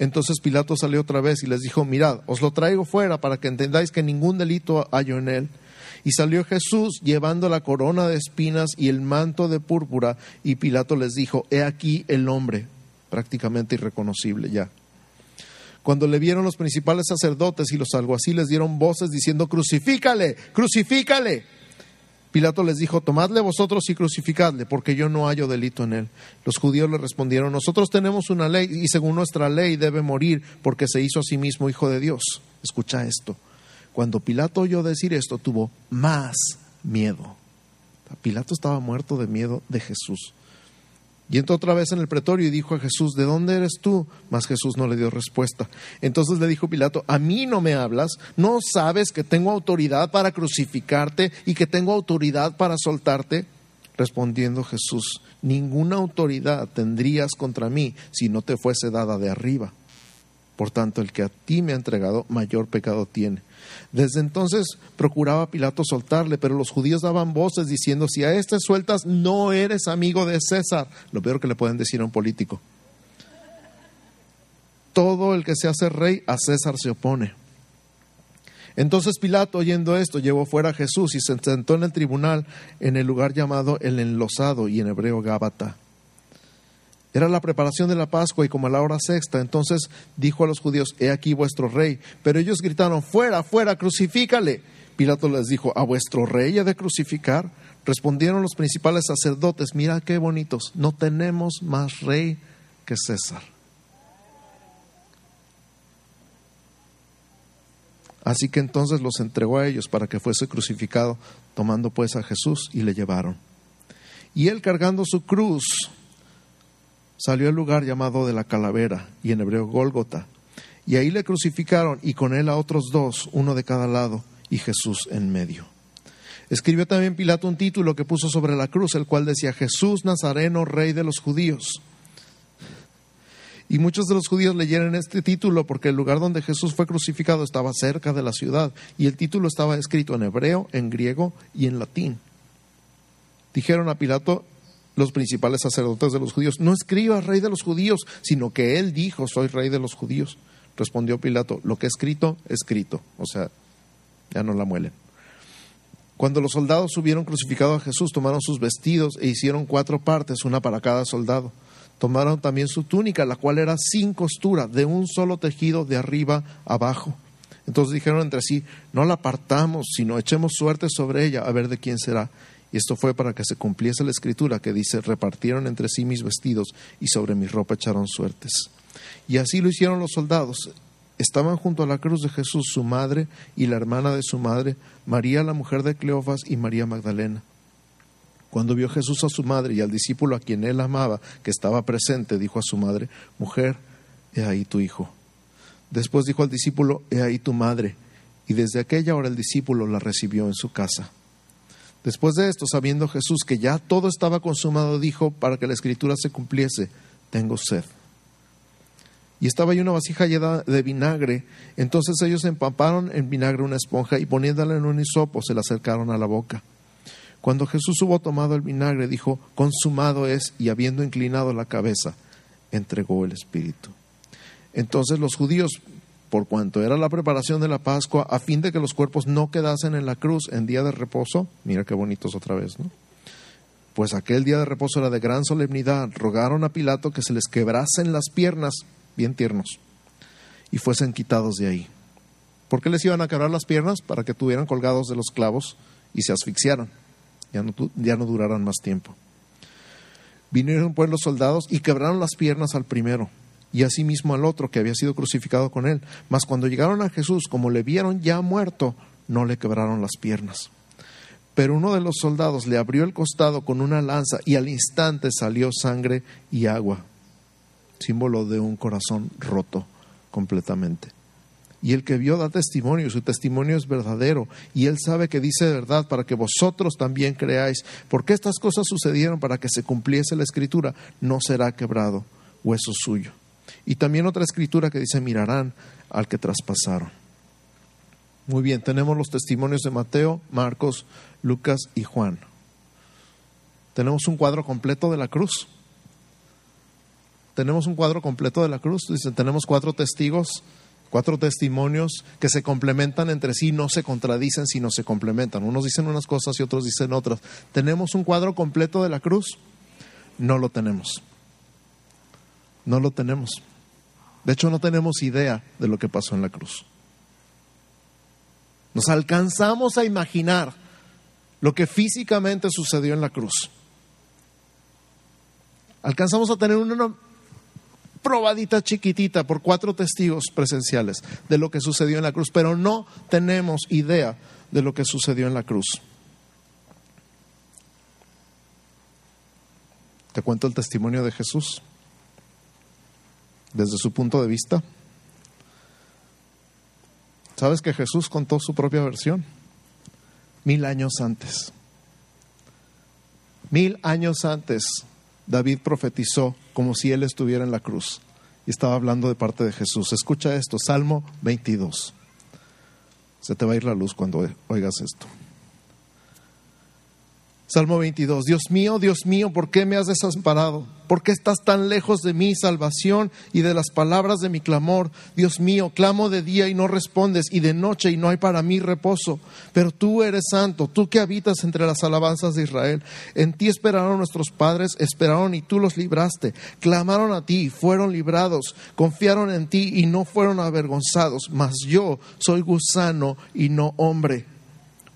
Entonces Pilato salió otra vez y les dijo, mirad, os lo traigo fuera para que entendáis que ningún delito hallo en él. Y salió Jesús llevando la corona de espinas y el manto de púrpura, y Pilato les dijo, he aquí el hombre, prácticamente irreconocible ya. Cuando le vieron los principales sacerdotes y los alguaciles dieron voces diciendo, crucifícale, crucifícale. Pilato les dijo, tomadle vosotros y crucificadle, porque yo no hallo delito en él. Los judíos le respondieron, nosotros tenemos una ley y según nuestra ley debe morir porque se hizo a sí mismo hijo de Dios. Escucha esto. Cuando Pilato oyó decir esto, tuvo más miedo. Pilato estaba muerto de miedo de Jesús. Y entró otra vez en el pretorio y dijo a Jesús, ¿de dónde eres tú? Mas Jesús no le dio respuesta. Entonces le dijo Pilato, ¿a mí no me hablas? ¿No sabes que tengo autoridad para crucificarte y que tengo autoridad para soltarte? Respondiendo Jesús, ninguna autoridad tendrías contra mí si no te fuese dada de arriba. Por tanto, el que a ti me ha entregado, mayor pecado tiene. Desde entonces procuraba Pilato soltarle, pero los judíos daban voces diciendo, si a este sueltas, no eres amigo de César. Lo peor que le pueden decir a un político. Todo el que se hace rey, a César se opone. Entonces Pilato, oyendo esto, llevó fuera a Jesús y se sentó en el tribunal en el lugar llamado el enlosado y en hebreo Gábata era la preparación de la Pascua y como a la hora sexta, entonces dijo a los judíos, he aquí vuestro rey. Pero ellos gritaron, fuera, fuera, crucifícale. Pilato les dijo, ¿a vuestro rey he de crucificar? Respondieron los principales sacerdotes, mira qué bonitos, no tenemos más rey que César. Así que entonces los entregó a ellos para que fuese crucificado, tomando pues a Jesús y le llevaron. Y él cargando su cruz, salió al lugar llamado de la calavera, y en hebreo Gólgota. Y ahí le crucificaron, y con él a otros dos, uno de cada lado, y Jesús en medio. Escribió también Pilato un título que puso sobre la cruz, el cual decía Jesús Nazareno, Rey de los judíos. Y muchos de los judíos leyeron este título porque el lugar donde Jesús fue crucificado estaba cerca de la ciudad y el título estaba escrito en hebreo, en griego y en latín. Dijeron a Pilato, los principales sacerdotes de los judíos, no escriba rey de los judíos, sino que él dijo, soy rey de los judíos. Respondió Pilato, lo que he escrito, escrito. O sea, ya no la muelen. Cuando los soldados hubieron crucificado a Jesús, tomaron sus vestidos e hicieron cuatro partes, una para cada soldado. Tomaron también su túnica, la cual era sin costura, de un solo tejido de arriba abajo. Entonces dijeron entre sí, no la apartamos, sino echemos suerte sobre ella a ver de quién será Y esto fue para que se cumpliese la escritura que dice, repartieron entre sí mis vestidos y sobre mi ropa echaron suertes. Y así lo hicieron los soldados. Estaban junto a la cruz de Jesús su madre y la hermana de su madre, María la mujer de Cleofas y María Magdalena. Cuando vio Jesús a su madre y al discípulo a quien él amaba, que estaba presente, dijo a su madre, Mujer, he ahí tu hijo. Después dijo al discípulo, He ahí tu madre. Y desde aquella hora el discípulo la recibió en su casa. Después de esto, sabiendo Jesús que ya todo estaba consumado, dijo, para que la escritura se cumpliese, tengo sed. Y estaba ahí una vasija llena de vinagre. Entonces ellos empaparon en vinagre una esponja y poniéndola en un hisopo se la acercaron a la boca. Cuando Jesús hubo tomado el vinagre, dijo, consumado es, y habiendo inclinado la cabeza, entregó el Espíritu. Entonces los judíos, por cuanto era la preparación de la Pascua, a fin de que los cuerpos no quedasen en la cruz en día de reposo, mira qué bonitos otra vez, ¿no? Pues aquel día de reposo era de gran solemnidad, rogaron a Pilato que se les quebrasen las piernas, bien tiernos, y fuesen quitados de ahí. ¿Por qué les iban a quebrar las piernas? Para que tuvieran colgados de los clavos y se asfixiaran, ya no, ya no duraran más tiempo. Vinieron pues los soldados y quebraron las piernas al primero y asimismo al otro que había sido crucificado con él. Mas cuando llegaron a Jesús, como le vieron ya muerto, no le quebraron las piernas. Pero uno de los soldados le abrió el costado con una lanza y al instante salió sangre y agua, símbolo de un corazón roto completamente. Y el que vio da testimonio, su testimonio es verdadero, y él sabe que dice verdad para que vosotros también creáis, porque estas cosas sucedieron para que se cumpliese la escritura, no será quebrado hueso suyo. Y también otra escritura que dice, mirarán al que traspasaron. Muy bien, tenemos los testimonios de Mateo, Marcos, Lucas y Juan. Tenemos un cuadro completo de la cruz. Tenemos un cuadro completo de la cruz. Dicen, tenemos cuatro testigos, cuatro testimonios que se complementan entre sí, no se contradicen, sino se complementan. Unos dicen unas cosas y otros dicen otras. ¿Tenemos un cuadro completo de la cruz? No lo tenemos. No lo tenemos. De hecho, no tenemos idea de lo que pasó en la cruz. Nos alcanzamos a imaginar lo que físicamente sucedió en la cruz. Alcanzamos a tener una probadita chiquitita por cuatro testigos presenciales de lo que sucedió en la cruz, pero no tenemos idea de lo que sucedió en la cruz. Te cuento el testimonio de Jesús desde su punto de vista. ¿Sabes que Jesús contó su propia versión? Mil años antes. Mil años antes, David profetizó como si él estuviera en la cruz y estaba hablando de parte de Jesús. Escucha esto, Salmo 22. Se te va a ir la luz cuando oigas esto. Salmo 22. Dios mío, Dios mío, ¿por qué me has desamparado? ¿Por qué estás tan lejos de mi salvación y de las palabras de mi clamor? Dios mío, clamo de día y no respondes, y de noche y no hay para mí reposo. Pero tú eres santo, tú que habitas entre las alabanzas de Israel. En ti esperaron nuestros padres, esperaron y tú los libraste. Clamaron a ti y fueron librados. Confiaron en ti y no fueron avergonzados. Mas yo soy gusano y no hombre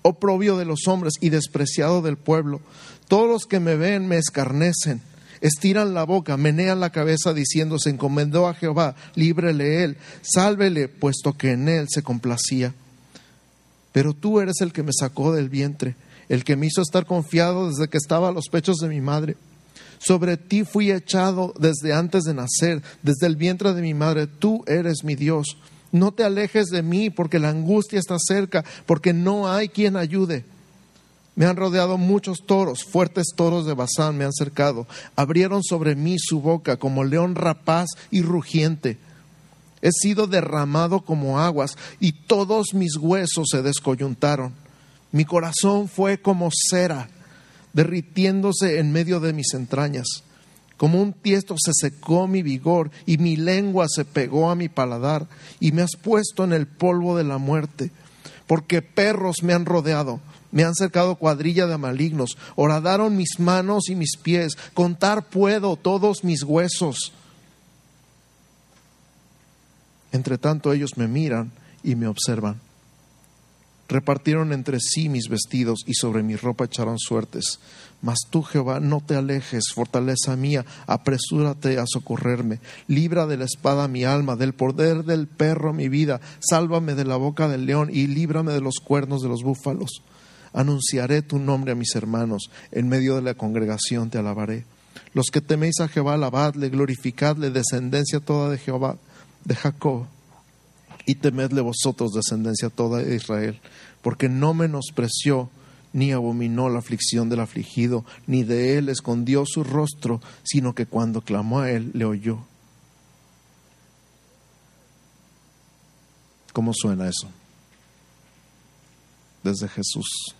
oprobio de los hombres y despreciado del pueblo. Todos los que me ven me escarnecen, estiran la boca, menean la cabeza diciendo, se encomendó a Jehová, líbrele él, sálvele, puesto que en él se complacía. Pero tú eres el que me sacó del vientre, el que me hizo estar confiado desde que estaba a los pechos de mi madre. Sobre ti fui echado desde antes de nacer, desde el vientre de mi madre, tú eres mi Dios. No te alejes de mí porque la angustia está cerca, porque no hay quien ayude. Me han rodeado muchos toros, fuertes toros de Bazán me han cercado. Abrieron sobre mí su boca como león rapaz y rugiente. He sido derramado como aguas y todos mis huesos se descoyuntaron. Mi corazón fue como cera, derritiéndose en medio de mis entrañas. Como un tiesto se secó mi vigor y mi lengua se pegó a mi paladar y me has puesto en el polvo de la muerte, porque perros me han rodeado, me han cercado cuadrilla de malignos, horadaron mis manos y mis pies, contar puedo todos mis huesos. Entre tanto ellos me miran y me observan. Repartieron entre sí mis vestidos y sobre mi ropa echaron suertes. Mas tú, Jehová, no te alejes, fortaleza mía, apresúrate a socorrerme. Libra de la espada mi alma, del poder del perro mi vida. Sálvame de la boca del león y líbrame de los cuernos de los búfalos. Anunciaré tu nombre a mis hermanos, en medio de la congregación te alabaré. Los que teméis a Jehová, alabadle, glorificadle, descendencia toda de Jehová, de Jacob y temedle vosotros, descendencia toda de Israel, porque no menospreció ni abominó la aflicción del afligido, ni de él escondió su rostro, sino que cuando clamó a él le oyó. ¿Cómo suena eso? Desde Jesús,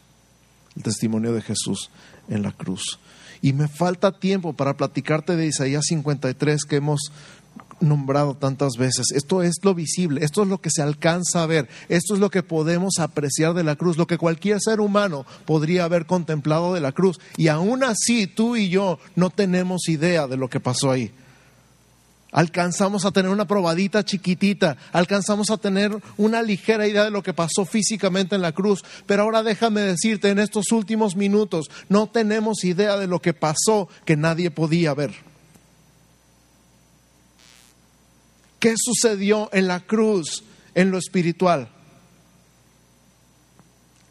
el testimonio de Jesús en la cruz. Y me falta tiempo para platicarte de Isaías 53 que hemos nombrado tantas veces. Esto es lo visible, esto es lo que se alcanza a ver, esto es lo que podemos apreciar de la cruz, lo que cualquier ser humano podría haber contemplado de la cruz. Y aún así tú y yo no tenemos idea de lo que pasó ahí. Alcanzamos a tener una probadita chiquitita, alcanzamos a tener una ligera idea de lo que pasó físicamente en la cruz, pero ahora déjame decirte, en estos últimos minutos no tenemos idea de lo que pasó que nadie podía ver. ¿Qué sucedió en la cruz en lo espiritual?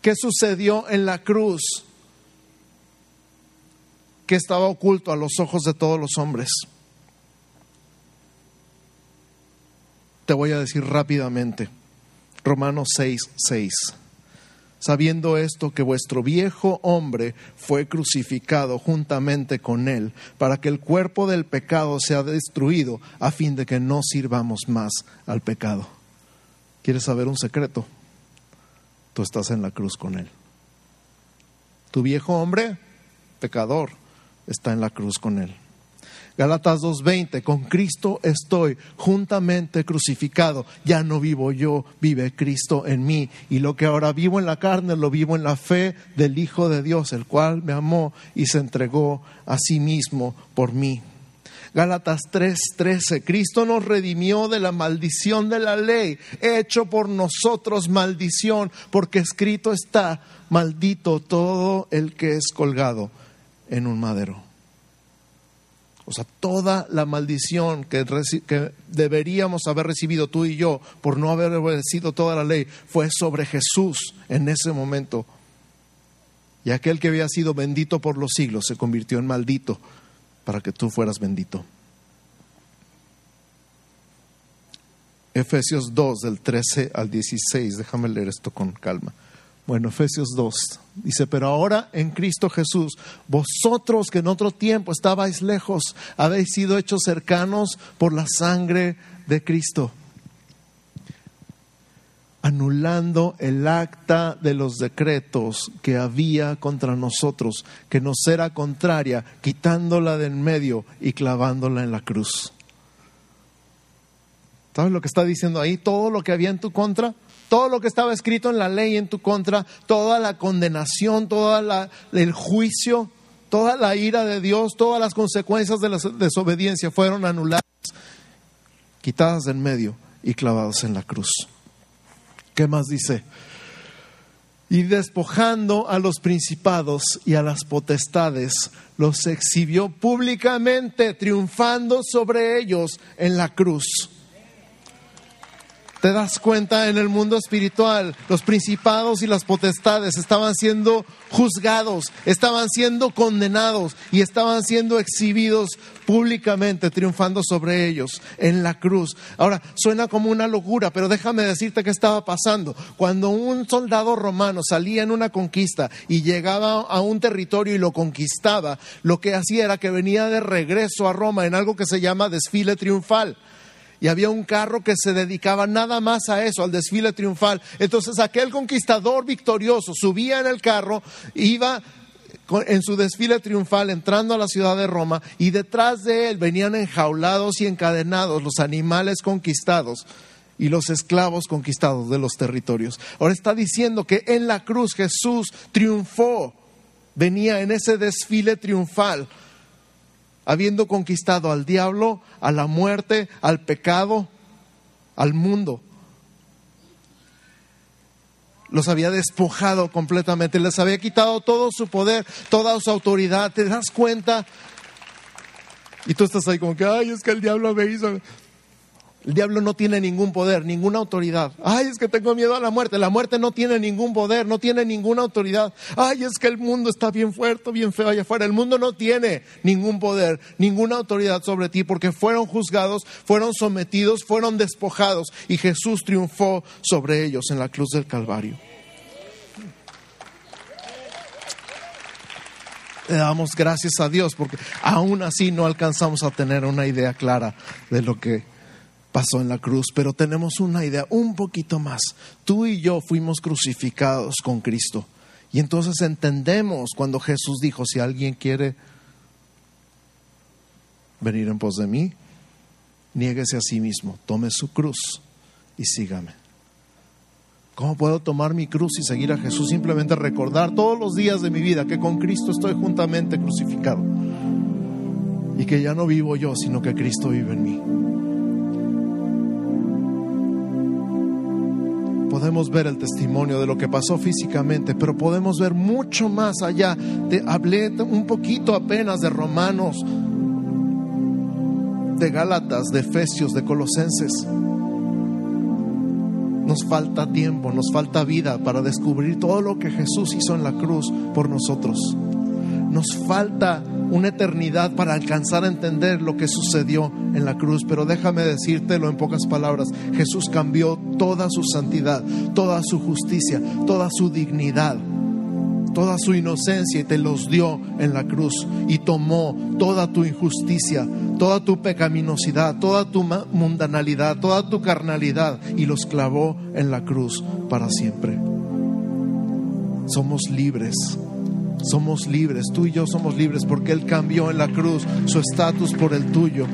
¿Qué sucedió en la cruz que estaba oculto a los ojos de todos los hombres? Te voy a decir rápidamente. Romanos 6, 6 sabiendo esto que vuestro viejo hombre fue crucificado juntamente con él, para que el cuerpo del pecado sea destruido, a fin de que no sirvamos más al pecado. ¿Quieres saber un secreto? Tú estás en la cruz con él. Tu viejo hombre, pecador, está en la cruz con él. Galatas 2.20, con Cristo estoy juntamente crucificado. Ya no vivo yo, vive Cristo en mí. Y lo que ahora vivo en la carne, lo vivo en la fe del Hijo de Dios, el cual me amó y se entregó a sí mismo por mí. Gálatas 3:13, Cristo nos redimió de la maldición de la ley, hecho por nosotros maldición, porque escrito está, maldito todo el que es colgado en un madero. O sea, toda la maldición que, deberíamos haber recibido tú y yo por no haber obedecido toda la ley fue sobre Jesús en ese momento. Y aquel que había sido bendito por los siglos se convirtió en maldito para que tú fueras bendito. Efesios 2, del 13 al 16, déjame leer esto con calma. Bueno, Efesios 2 dice, pero ahora en Cristo Jesús, vosotros que en otro tiempo estabais lejos, habéis sido hechos cercanos por la sangre de Cristo, anulando el acta de los decretos que había contra nosotros, que nos era contraria, quitándola de en medio y clavándola en la cruz. ¿Sabes lo que está diciendo ahí? Todo lo que había en tu contra todo lo que estaba escrito en la ley en tu contra, toda la condenación, todo el juicio, toda la ira de Dios, todas las consecuencias de la desobediencia fueron anuladas, quitadas del medio y clavadas en la cruz. ¿Qué más dice? Y despojando a los principados y a las potestades, los exhibió públicamente, triunfando sobre ellos en la cruz te das cuenta en el mundo espiritual, los principados y las potestades estaban siendo juzgados, estaban siendo condenados y estaban siendo exhibidos públicamente, triunfando sobre ellos en la cruz. Ahora, suena como una locura, pero déjame decirte qué estaba pasando. Cuando un soldado romano salía en una conquista y llegaba a un territorio y lo conquistaba, lo que hacía era que venía de regreso a Roma en algo que se llama desfile triunfal y había un carro que se dedicaba nada más a eso, al desfile triunfal. Entonces aquel conquistador victorioso subía en el carro, iba en su desfile triunfal entrando a la ciudad de Roma y detrás de él venían enjaulados y encadenados los animales conquistados y los esclavos conquistados de los territorios. Ahora está diciendo que en la cruz Jesús triunfó, venía en ese desfile triunfal habiendo conquistado al diablo, a la muerte, al pecado, al mundo. los había despojado completamente, les había quitado todo su poder, toda su autoridad. ¿Te das cuenta? Y tú estás ahí como que, ay, es que el diablo me hizo. El diablo no tiene ningún poder, ninguna autoridad. Ay, es que tengo miedo a la muerte. La muerte no tiene ningún poder, no tiene ninguna autoridad. Ay, es que el mundo está bien fuerte, bien feo allá afuera. El mundo no tiene ningún poder, ninguna autoridad sobre ti porque fueron juzgados, fueron sometidos, fueron despojados y Jesús triunfó sobre ellos en la cruz del Calvario. Le damos gracias a Dios porque aún así no alcanzamos a tener una idea clara de lo que pasó en la cruz, pero tenemos una idea un poquito más. Tú y yo fuimos crucificados con Cristo. Y entonces entendemos cuando Jesús dijo, si alguien quiere venir en pos de mí, niéguese a sí mismo, tome su cruz y sígame. ¿Cómo puedo tomar mi cruz y seguir a Jesús? Simplemente recordar todos los días de mi vida que con Cristo estoy juntamente crucificado y que ya no vivo yo, sino que Cristo vive en mí. Podemos ver el testimonio de lo que pasó físicamente, pero podemos ver mucho más allá. Hablé un poquito apenas de Romanos, de Gálatas, de Efesios, de Colosenses. Nos falta tiempo, nos falta vida para descubrir todo lo que Jesús hizo en la cruz por nosotros. Nos falta una eternidad para alcanzar a entender lo que sucedió en la cruz. Pero déjame decírtelo en pocas palabras. Jesús cambió toda su santidad, toda su justicia, toda su dignidad, toda su inocencia y te los dio en la cruz. Y tomó toda tu injusticia, toda tu pecaminosidad, toda tu mundanalidad, toda tu carnalidad y los clavó en la cruz para siempre. Somos libres somos libres, tú y yo somos libres porque Él cambió en la cruz su estatus por el tuyo,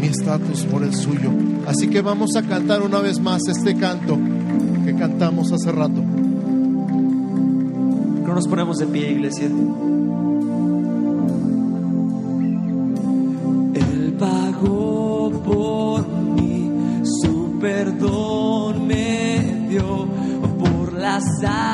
mi estatus por el suyo. Así que vamos a cantar una vez más este canto que cantamos hace rato. No nos ponemos de pie, iglesia. Él pagó por mí, su perdón me dio por la sangre